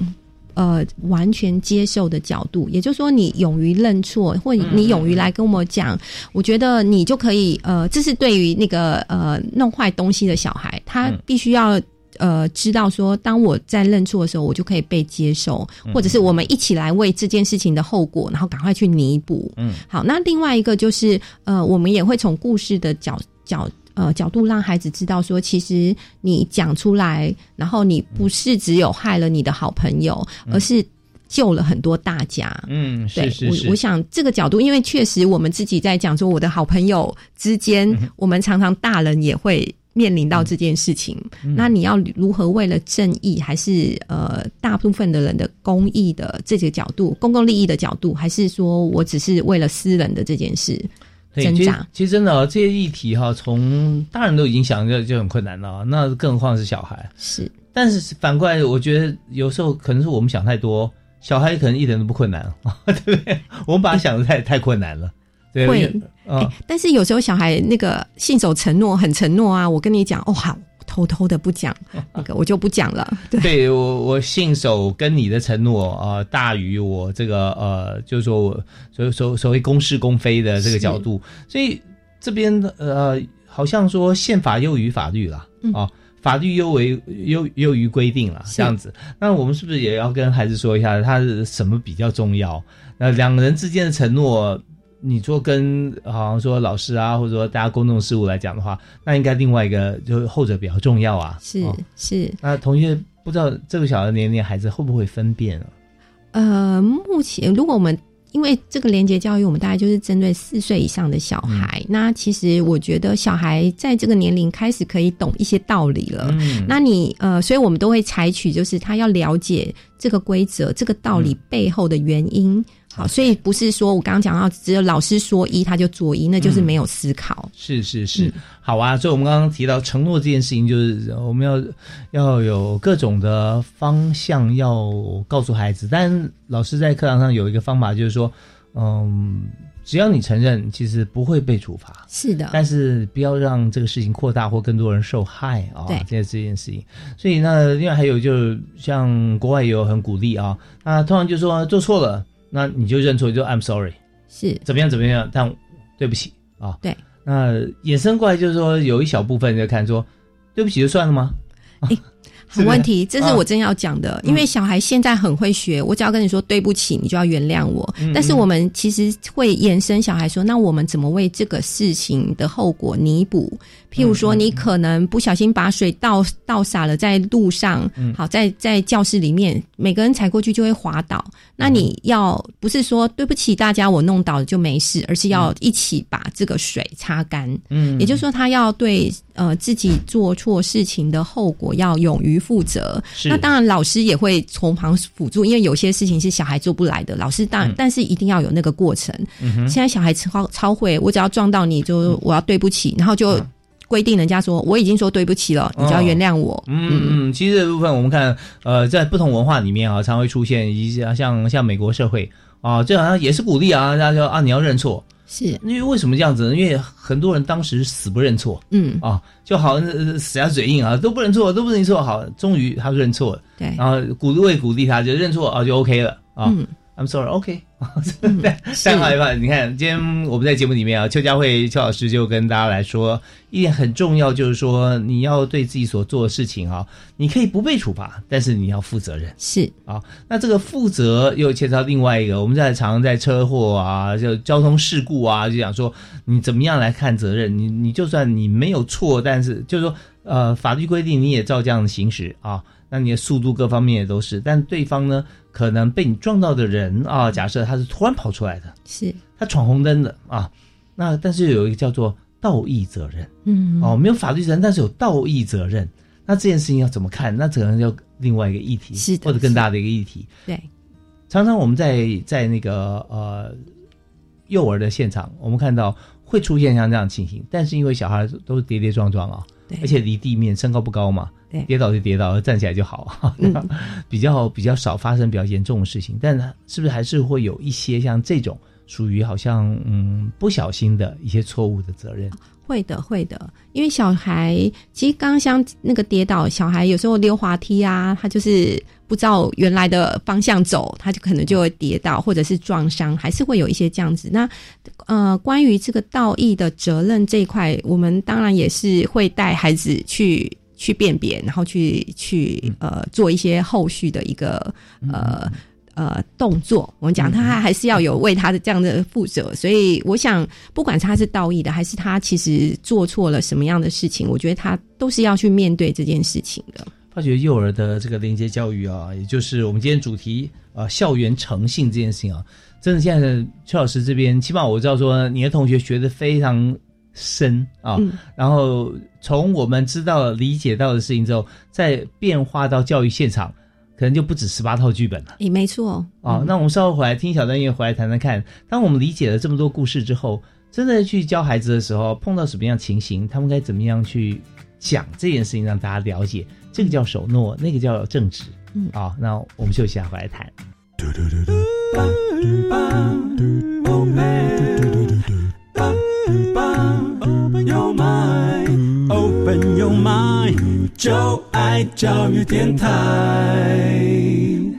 呃，完全接受的角度，也就是说，你勇于认错，或你勇于来跟我讲，我觉得你就可以。呃，这是对于那个呃弄坏东西的小孩，他必须要呃知道说，当我在认错的时候，我就可以被接受，或者是我们一起来为这件事情的后果，然后赶快去弥补。嗯，好，那另外一个就是呃，我们也会从故事的角角。呃，角度让孩子知道说，其实你讲出来，然后你不是只有害了你的好朋友，而是救了很多大家。嗯，是是是。我我想这个角度，因为确实我们自己在讲说，我的好朋友之间，我们常常大人也会面临到这件事情。那你要如何为了正义，还是呃大部分的人的公益的这个角度，公共利益的角度，还是说我只是为了私人的这件事？挣扎，其实真的这些议题哈，从大人都已经想就就很困难了，那更何况是小孩。是，但是反过来，我觉得有时候可能是我们想太多，小孩可能一点都不困难，对不对？我们把他想的太太困难了，对。会，但是有时候小孩那个信守承诺，很承诺啊，我跟你讲，哦好。偷偷的不讲那个，我就不讲了。对，我我信守跟你的承诺啊，大于我这个呃，就是说我所所所谓公是公非的这个角度。所以这边呃，好像说宪法优于法律了啊，法律优为优优于规定了这样子。那我们是不是也要跟孩子说一下，他是什么比较重要？那两个人之间的承诺。你说跟好像说老师啊，或者说大家公众事务来讲的话，那应该另外一个就是后者比较重要啊。是是。那同学不知道这个小的年龄孩子会不会分辨啊？呃，目前如果我们因为这个廉洁教育，我们大概就是针对四岁以上的小孩。那其实我觉得小孩在这个年龄开始可以懂一些道理了。嗯那你呃，所以我们都会采取就是他要了解这个规则、这个道理背后的原因。好，所以不是说我刚刚讲到只有老师说一他就做一，那就是没有思考。是是是，好啊。所以我们刚刚提到承诺这件事情，就是我们要要有各种的方向要告诉孩子。但老师在课堂上有一个方法，就是说，嗯，只要你承认，其实不会被处罚。是的，但是不要让这个事情扩大或更多人受害啊。对，这这件事情。所以那另外还有就是像国外也有很鼓励啊，那通常就说做错了。那你就认错，就 I'm sorry，是怎么样怎么样，但对不起啊。对，那衍生过来就是说，有一小部分就看说，对不起就算了吗？好问题，这是我真要讲的，因为小孩现在很会学，我只要跟你说对不起，你就要原谅我。但是我们其实会延伸小孩说，那我们怎么为这个事情的后果弥补？譬如说，你可能不小心把水倒倒洒了在路上，好，在在教室里面，每个人踩过去就会滑倒。那你要不是说对不起大家，我弄倒了就没事，而是要一起把这个水擦干。嗯，也就是说，他要对呃自己做错事情的后果要勇于负责。是。那当然，老师也会从旁辅助，因为有些事情是小孩做不来的，老师当然，嗯。但是一定要有那个过程。嗯哼。现在小孩超超会，我只要撞到你就我要对不起，然后就规定人家说我已经说对不起了，你就要原谅我。嗯嗯，其实这部分我们看，呃，在不同文化里面啊，常会出现一些像像美国社会啊，这好像也是鼓励啊，大家说啊，你要认错。是因为为什么这样子呢？因为很多人当时死不认错，嗯啊，就好像呃死鸭嘴硬啊，都不认错，都不认错，好，终于他认错了，对然后鼓励鼓励他，就认错啊，就 OK 了啊。嗯 I'm sorry，OK，、但好一半，你看，今天我们在节目里面啊，邱佳慧邱老师就跟大家来说一点很重要，就是说你要对自己所做的事情啊，你可以不被处罚，但是你要负责任。是啊，那这个负责又牵扯到另外一个，我们在常常在车祸啊，就交通事故啊，就讲说你怎么样来看责任？你你就算你没有错，但是就是说呃，法律规定你也照这样行驶啊，那你的速度各方面也都是，但对方呢，可能被你撞到的人啊，假设他是突然跑出来的，是他闯红灯的啊，那但是有一个叫做道义责任，嗯哦，没有法律责任，但是有道义责任。那这件事情要怎么看？那可能要另外一个议题，是或者更大的一个议题。对，常常我们在在那个呃幼儿的现场，我们看到会出现像这样的情形，但是因为小孩都是跌跌撞撞啊，对而且离地面身高不高嘛，对跌倒就跌倒，站起来就好，嗯 比较比较少发生比较严重的事情，但是不是还是会有一些像这种属于好像嗯不小心的一些错误的责任？会的，会的，因为小孩其实刚刚像那个跌倒，小孩有时候溜滑梯啊，他就是不知道原来的方向走，他就可能就会跌倒，或者是撞伤，还是会有一些这样子。那呃，关于这个道义的责任这一块，我们当然也是会带孩子去去辨别，然后去去呃做一些后续的一个呃。呃，动作我们讲，他还是要有为他的这样的负责，所以我想，不管他是道义的，还是他其实做错了什么样的事情，我觉得他都是要去面对这件事情的。发觉幼儿的这个连接教育啊，也就是我们今天主题啊校园诚信这件事情啊，真的现在的邱老师这边，起码我知道说你的同学学的非常深啊，嗯然后从我们知道理解到的事情之后，再变化到教育现场，可能就不止十八套剧本了。诶，没错啊、那我们稍后回来听小段音乐，回来谈谈看。当我们理解了这么多故事之后，真的去教孩子的时候，碰到什么样情形，他们该怎么样去讲这件事情，让大家了解。这个叫守诺，那个叫正直。嗯，啊，那我们休息一下，回来谈。Open your mind, open your mind，就爱教育电台。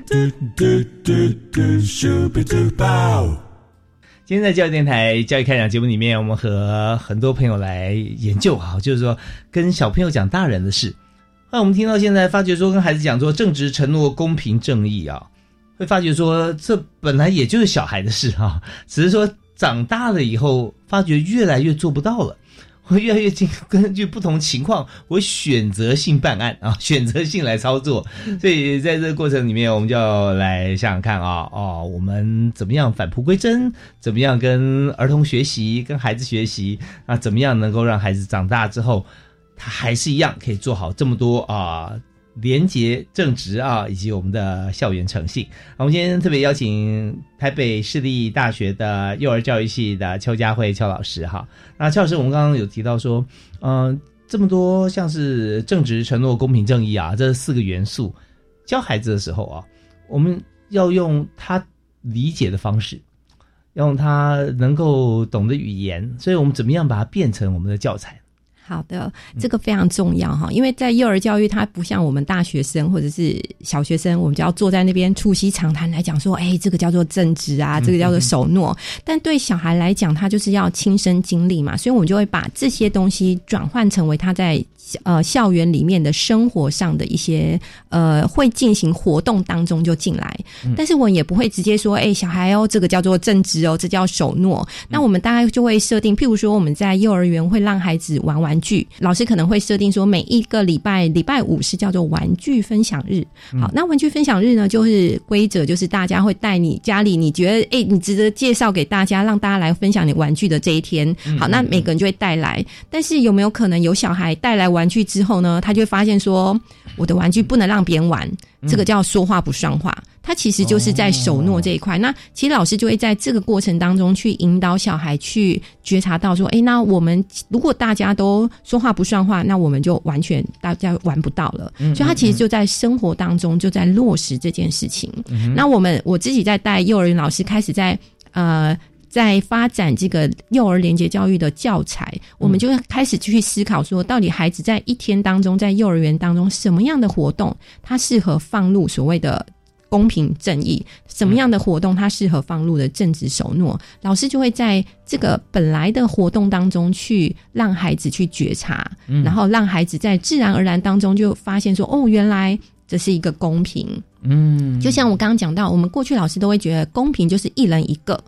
嘟嘟嘟嘟，Super Duper。今天在教育电台教育开讲节目里面，我们和很多朋友来研究啊，就是说跟小朋友讲大人的事。那我们听到现在，发觉说跟孩子讲说正直、承诺、公平、正义啊，会发觉说这本来也就是小孩的事啊，只是说长大了以后，发觉越来越做不到了。会越来越近根据不同情况，我选择性办案啊，选择性来操作。所以在这个过程里面，我们就要来想想看啊，哦，我们怎么样返璞归真？怎么样跟儿童学习，跟孩子学习啊？怎么样能够让孩子长大之后，他还是一样可以做好这么多啊？廉洁正直啊，以及我们的校园诚信。我们今天特别邀请台北市立大学的幼儿教育系的邱佳慧邱老师哈。那邱老师，我们刚刚有提到说，嗯、这么多像是正直、承诺、公平、正义啊，这四个元素，教孩子的时候啊，我们要用他理解的方式，用他能够懂的语言，所以我们怎么样把它变成我们的教材？好的，这个非常重要哈，因为在幼儿教育，它不像我们大学生或者是小学生，我们就要坐在那边促膝长谈来讲说，哎，这个叫做正直啊，这个叫做守诺。但对小孩来讲，他就是要亲身经历嘛，所以我们就会把这些东西转换成为他在呃校园里面的生活上的一些呃会进行活动当中就进来，但是我也不会直接说，哎，小孩哦，这个叫做正直哦，这叫守诺。那我们大概就会设定，譬如说我们在幼儿园会让孩子玩玩具，老师可能会设定说，每一个礼拜礼拜五是叫做玩具分享日。好，那玩具分享日呢，就是规则就是大家会带你家里你觉得哎，你值得介绍给大家，让大家来分享你玩具的这一天。好，那每个人就会带来，但是有没有可能有小孩带来玩具之后呢，他就会发现说，我的玩具不能让别人玩，这个叫说话不算话。他其实就是在守诺这一块。那其实老师就会在这个过程当中去引导小孩去觉察到说，哎，那我们如果大家都说话不算话，那我们就完全大家玩不到了。所以他其实就在生活当中就在落实这件事情。那我们我自己在带幼儿园老师开始在呃。在发展这个幼儿连接教育的教材，我们就开始去思考说，到底孩子在一天当中，在幼儿园当中，什么样的活动他适合放入所谓的公平正义？什么样的活动它适合放入的正直守诺？老师就会在这个本来的活动当中去让孩子去觉察，然后让孩子在自然而然当中就发现说，哦，原来这是一个公平。嗯，就像我刚刚讲到，我们过去老师都会觉得公平就是一人一个。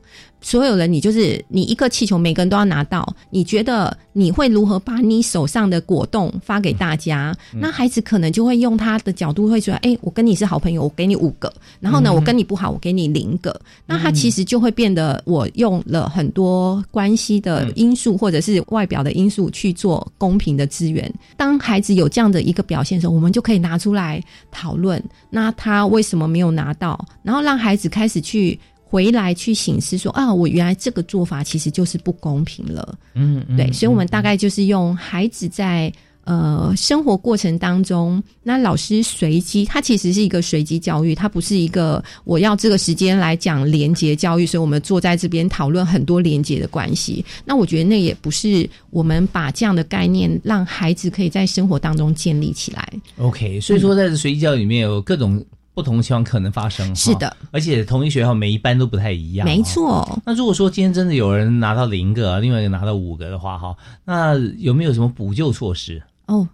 所有人，你就是你一个气球，每个人都要拿到。你觉得你会如何把你手上的果冻发给大家？那孩子可能就会用他的角度会说：“哎，我跟你是好朋友，我给你五个。然后呢，我跟你不好，我给你零个。那他其实就会变得，我用了很多关系的因素或者是外表的因素去做公平的资源。当孩子有这样的一个表现的时候，我们就可以拿出来讨论。那他为什么没有拿到？然后让孩子开始去。回来去醒思说啊，我原来这个做法其实就是不公平了。嗯，对，所以我们大概就是用孩子在呃生活过程当中，那老师随机，它其实是一个随机教育，它不是一个我要这个时间来讲连接教育，所以我们坐在这边讨论很多连接的关系。那我觉得那也不是我们把这样的概念让孩子可以在生活当中建立起来。OK，所以说在随机教育里面有各种。不同情况可能发生，是的，而且同一学校每一班都不太一样，没错。那如果说今天真的有人拿到零个，另外一个拿到五个的话，哈，那有没有什么补救措施？哦。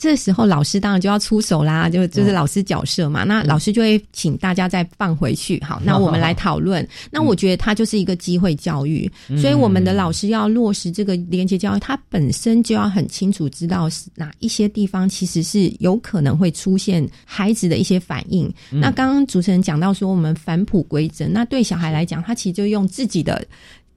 这时候老师当然就要出手啦，就就是老师角色嘛。那老师就会请大家再放回去，好，那我们来讨论。那我觉得它就是一个机会教育，所以我们的老师要落实这个连接教育，他本身就要很清楚知道哪一些地方其实是有可能会出现孩子的一些反应。那刚刚主持人讲到说，我们返璞归真，那对小孩来讲，他其实就用自己的。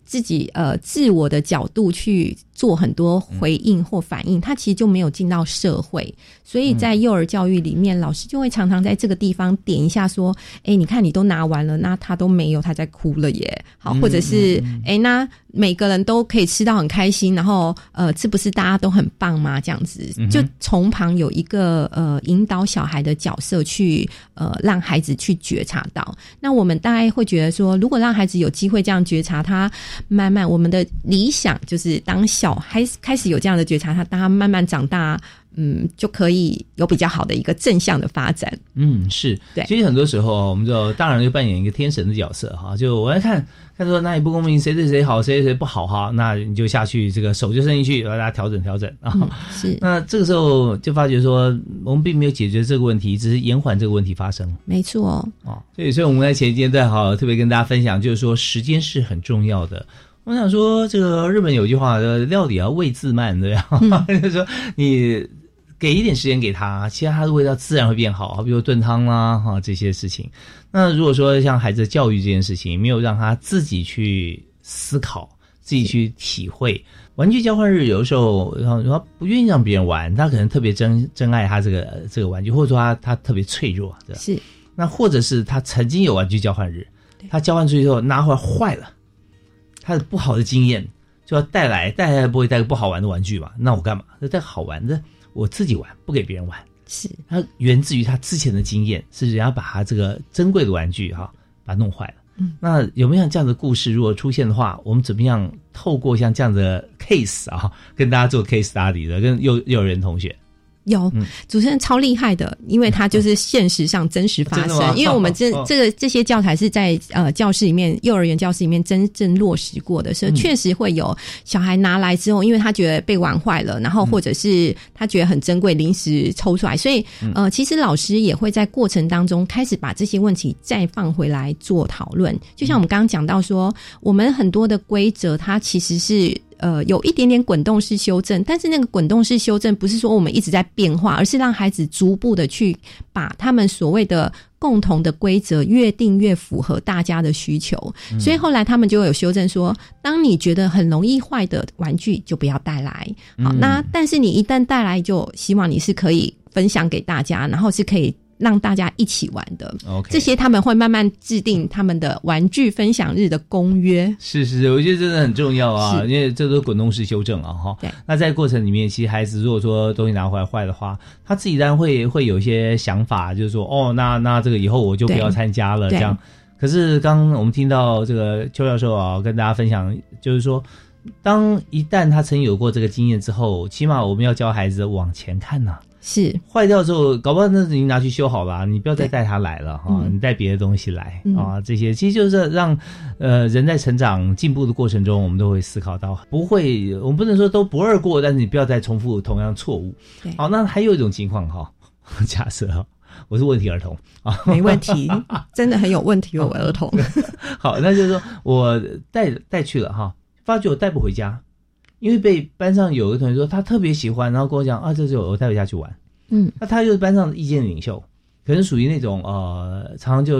自己呃自我的角度去做很多回应或反应，他其实就没有进到社会，所以在幼儿教育里面，老师就会常常在这个地方点一下说：“哎，你看你都拿完了，那他都没有，他在哭了耶。”好，或者是哎，那每个人都可以吃到很开心，然后呃，这不是大家都很棒吗？这样子，就从旁有一个呃引导小孩的角色去呃让孩子去觉察到。那我们大概会觉得说，如果让孩子有机会这样觉察他。慢慢，我们的理想就是当小孩开始有这样的觉察，他当他慢慢长大，嗯，就可以有比较好的一个正向的发展。嗯，是对。其实很多时候，我们就大人就扮演一个天神的角色哈，就我来看，看说哪里不公平，谁对谁好，谁对谁不好哈，那你就下去，这个手就伸进去，让大家调整调整啊。是。那这个时候就发觉说，我们并没有解决这个问题，只是延缓这个问题发生。没错。哦，所以所以我们在前一阶段哈，特别跟大家分享，就是说时间是很重要的。我想说，这个日本有句话，料理要味自慢，对吧？就是说，你给一点时间给他，其实它的味道自然会变好。比如炖汤啦，哈这些事情。那如果说像孩子教育这件事情，没有让他自己去思考、自己去体会，玩具交换日有的时候，然后他不愿意让别人玩，他可能特别珍珍爱他这个这个玩具，或者说他他特别脆弱，对吧？是。那或者是他曾经有玩具交换日，他交换出去之后拿回来坏了。他的不好的经验就要带来，带来不会带个不好玩的玩具嘛？那我干嘛？那带好玩的，我自己玩，不给别人玩。是，他源自于他之前的经验，是人家把他这个珍贵的玩具哈，把它弄坏了。嗯，那有没有像这样的故事？如果出现的话，我们怎么样透过像这样的 case 啊，跟大家做 case study 的，跟幼幼儿园同学？有主持人超厉害的，因为他就是现实上真实发生。因为我们这这个这些教材是在呃教室里面、幼儿园教室里面真正落实过的，所以确实会有小孩拿来之后，因为他觉得被玩坏了，然后或者是他觉得很珍贵，临时抽出来，所以呃，其实老师也会在过程当中开始把这些问题再放回来做讨论。就像我们刚刚讲到说，我们很多的规则，它其实是。呃，有一点点滚动式修正，但是那个滚动式修正不是说我们一直在变化，而是让孩子逐步的去把他们所谓的共同的规则越定越符合大家的需求。所以后来他们就有修正说，当你觉得很容易坏的玩具就不要带来。好，那但是你一旦带来，就希望你是可以分享给大家，然后是可以。让大家一起玩的，OK，这些他们会慢慢制定他们的玩具分享日的公约。是是是，我觉得真的很重要啊，因为这都是滚动式修正啊，哈。对。那在过程里面，其实孩子如果说东西拿回来坏的话，他自己当然会会有一些想法，就是说，哦，那那这个以后我就不要参加了，这样。可是刚我们听到这个邱教授啊，跟大家分享，就是说，当一旦他曾有过这个经验之后，起码我们要教孩子往前看呐。是坏掉之后，搞不好那已经拿去修好了，你不要再带它来了哈，你带别的东西来啊，这些其实就是让呃人在成长进步的过程中，我们都会思考到，不会，我们不能说都不二过，但是你不要再重复同样错误。好，那还有一种情况哈，假设哈，我是问题儿童啊，没问题，真的很有问题，我儿童。好，那就是说我带带去了哈，发觉我带不回家。因为被班上有个同学说他特别喜欢，然后跟我讲啊，这是我带回家去玩。嗯，那他就是班上的意见领袖，可能属于那种呃，常常就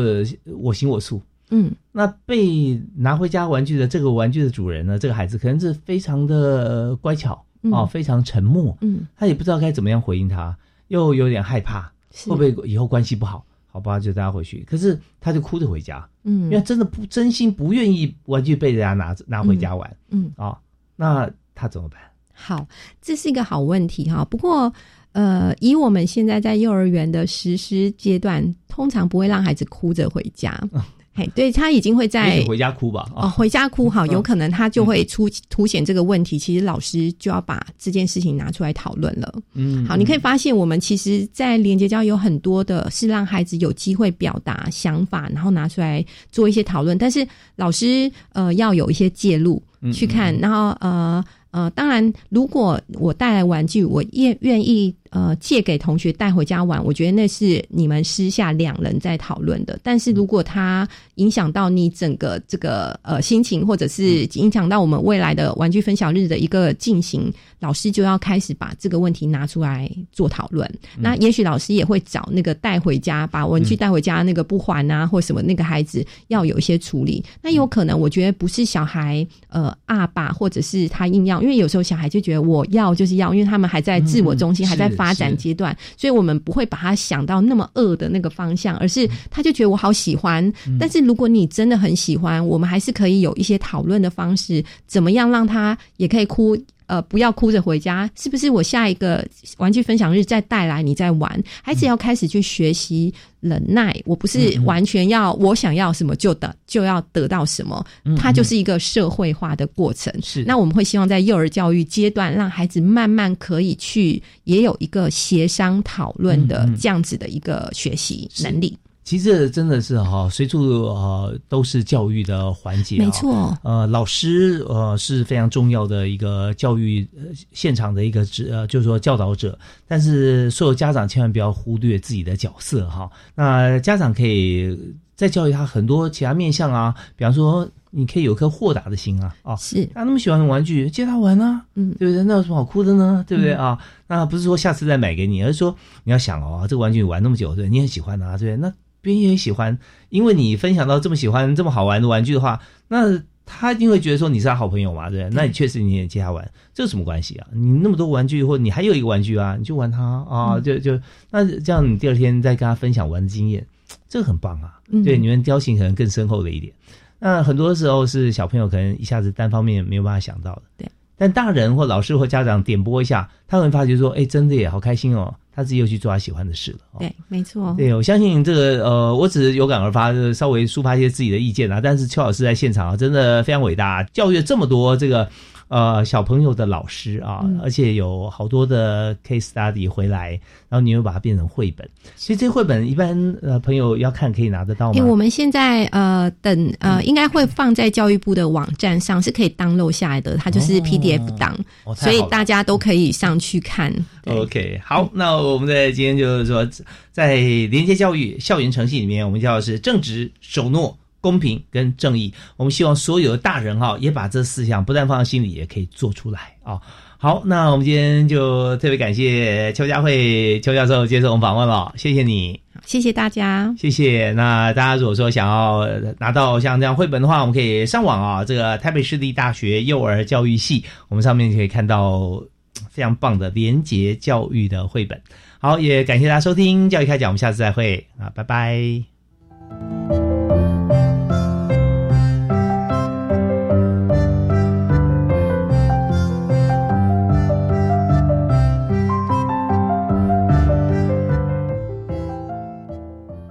我行我素。嗯，那被拿回家玩具的这个玩具的主人呢，这个孩子可能是非常的乖巧啊，非常沉默。嗯，他也不知道该怎么样回应他，又有点害怕，会不会以后关系不好？好吧，就带他回去。可是他就哭着回家。嗯，因为真的不真心不愿意玩具被人家拿拿回家玩。嗯啊，那。他怎么办？好，这是一个好问题哈。不过，呃，以我们现在在幼儿园的实施阶段，通常不会让孩子哭着回家。嘿，对他已经会在回家哭吧？哦，回家哭好，有可能他就会出凸显这个问题。其实老师就要把这件事情拿出来讨论了。嗯，好，你可以发现，我们其实，在连接教有很多的是让孩子有机会表达想法，然后拿出来做一些讨论。但是老师呃要有一些介入去看，然后呃。呃，当然，如果我带来玩具，我愿愿意。呃，借给同学带回家玩，我觉得那是你们私下两人在讨论的。但是如果它影响到你整个这个呃心情，或者是影响到我们未来的玩具分享日的一个进行，老师就要开始把这个问题拿出来做讨论。那也许老师也会找那个带回家把玩具带回家那个不还啊，或什么那个孩子要有一些处理。那有可能我觉得不是小孩呃阿爸，或者是他硬要，因为有时候小孩就觉得我要就是要，因为他们还在自我中心，还在发展阶段，所以我们不会把他想到那么恶的那个方向，而是他就觉得我好喜欢。但是如果你真的很喜欢，我们还是可以有一些讨论的方式，怎么样让他也可以哭。呃，不要哭着回家，是不是？我下一个玩具分享日再带来，你再玩。孩子要开始去学习忍耐，我不是完全要我想要什么就得就要得到什么，它就是一个社会化的过程。是，那我们会希望在幼儿教育阶段，让孩子慢慢可以去也有一个协商讨论的这样子的一个学习能力。其实这真的是哈，随处呃都是教育的环节，没错。呃，老师呃是非常重要的一个教育现场的一个职呃，就是说教导者。但是所有家长千万不要忽略自己的角色哈。那家长可以再教育他很多其他面向啊，比方说你可以有颗豁达的心啊，啊，是他那么喜欢玩具，接他玩啊，嗯，对不对？那有什么好哭的呢？对不对啊？那不是说下次再买给你，而是说你要想哦，这个玩具玩那么久，对，你很喜欢啊，对不对？那别人也喜欢，因为你分享到这么喜欢、这么好玩的玩具的话，那他一定会觉得说你是他好朋友嘛，对不对？那你确实你也接他玩，这有什么关系啊？你那么多玩具，或你还有一个玩具啊，你就玩它啊，就就那这样，你第二天再跟他分享玩的经验，这个很棒啊。对，你们交情可能更深厚了一点。那很多时候是小朋友可能一下子单方面没有办法想到的，对。但大人或老师或家长点拨一下，他会发觉说，哎，真的耶好开心哦。他自己又去做他喜欢的事了。对，没错。对，我相信这个呃，我只是有感而发，稍微抒发一些自己的意见啊。但是邱老师在现场啊，真的非常伟大，教育了这么多这个呃小朋友的老师啊，嗯。而且有好多的 case study 回来，然后你又把它变成绘本，所以这绘本一般呃朋友要看可以拿得到哎、吗？我们现在呃等呃，应该会放在教育部的网站上，是可以 download 下来的，它就是 PDF 档，所以大家都可以上去看。OK，好，那我们在今天就是说，在连接教育校园程序里面，我们叫的是正直、守诺、公平跟正义。我们希望所有的大人哈、也把这四项不但放在心里，也可以做出来啊、好，那我们今天就特别感谢邱佳慧邱教授接受我们访问了，谢谢你。谢谢大家。谢谢。那大家如果说想要拿到像这样绘本的话，我们可以上网啊，这个台北市立大学幼儿教育系，我们上面可以看到非常棒的廉洁教育的绘本。好，也感谢大家收听教育开讲，我们下次再会啊，拜拜。